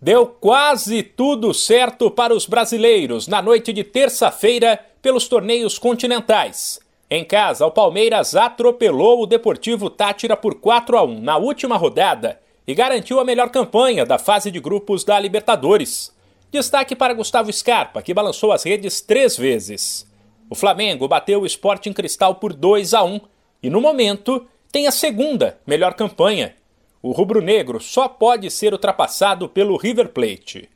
Deu quase tudo certo para os brasileiros na noite de terça-feira pelos torneios continentais. Em casa, o Palmeiras atropelou o Deportivo Tátira por 4 a 1 na última rodada e garantiu a melhor campanha da fase de grupos da Libertadores. Destaque para Gustavo Scarpa, que balançou as redes três vezes. O Flamengo bateu o Sporting Cristal por 2 a 1 e, no momento, tem a segunda melhor campanha o rubro-negro só pode ser ultrapassado pelo River Plate.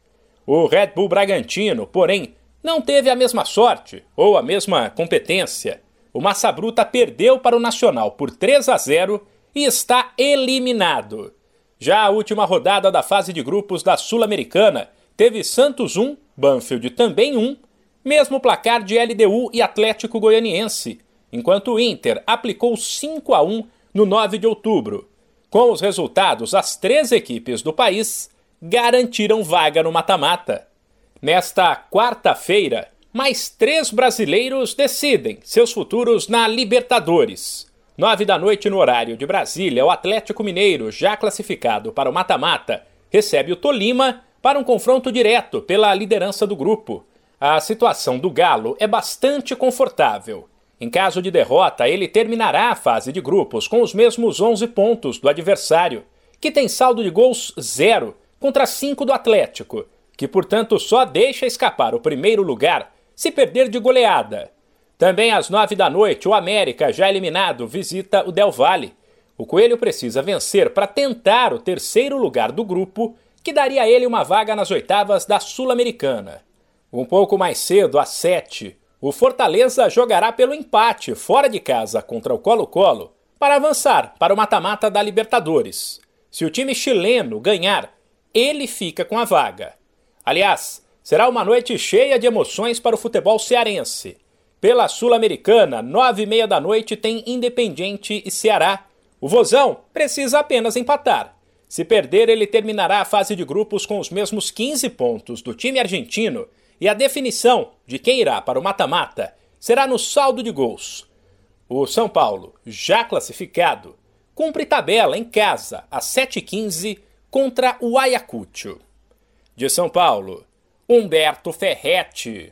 O Red Bull Bragantino, porém, não teve a mesma sorte ou a mesma competência. O Massa Bruta perdeu para o Nacional por 3 a 0 e está eliminado. Já a última rodada da fase de grupos da Sul-Americana teve Santos 1, Banfield também 1, mesmo placar de LDU e Atlético Goianiense, enquanto o Inter aplicou 5 a 1 no 9 de outubro. Com os resultados, as três equipes do país garantiram vaga no mata-mata. Nesta quarta-feira, mais três brasileiros decidem seus futuros na Libertadores. Nove da noite no horário de Brasília, o Atlético Mineiro, já classificado para o mata-mata, recebe o Tolima para um confronto direto pela liderança do grupo. A situação do Galo é bastante confortável. Em caso de derrota, ele terminará a fase de grupos com os mesmos 11 pontos do adversário, que tem saldo de gols zero contra 5 do Atlético, que portanto só deixa escapar o primeiro lugar se perder de goleada. Também às 9 da noite, o América, já eliminado, visita o Del Valle. O Coelho precisa vencer para tentar o terceiro lugar do grupo, que daria a ele uma vaga nas oitavas da Sul-Americana. Um pouco mais cedo, às 7, o Fortaleza jogará pelo empate fora de casa contra o Colo-Colo para avançar para o mata-mata da Libertadores. Se o time chileno ganhar, ele fica com a vaga. Aliás, será uma noite cheia de emoções para o futebol cearense. Pela Sul-Americana, nove e meia da noite tem Independiente e Ceará. O Vozão precisa apenas empatar. Se perder, ele terminará a fase de grupos com os mesmos 15 pontos do time argentino e a definição de quem irá para o mata-mata será no saldo de gols. O São Paulo, já classificado, cumpre tabela em casa às 7h15 contra o Ayacucho. De São Paulo, Humberto Ferretti.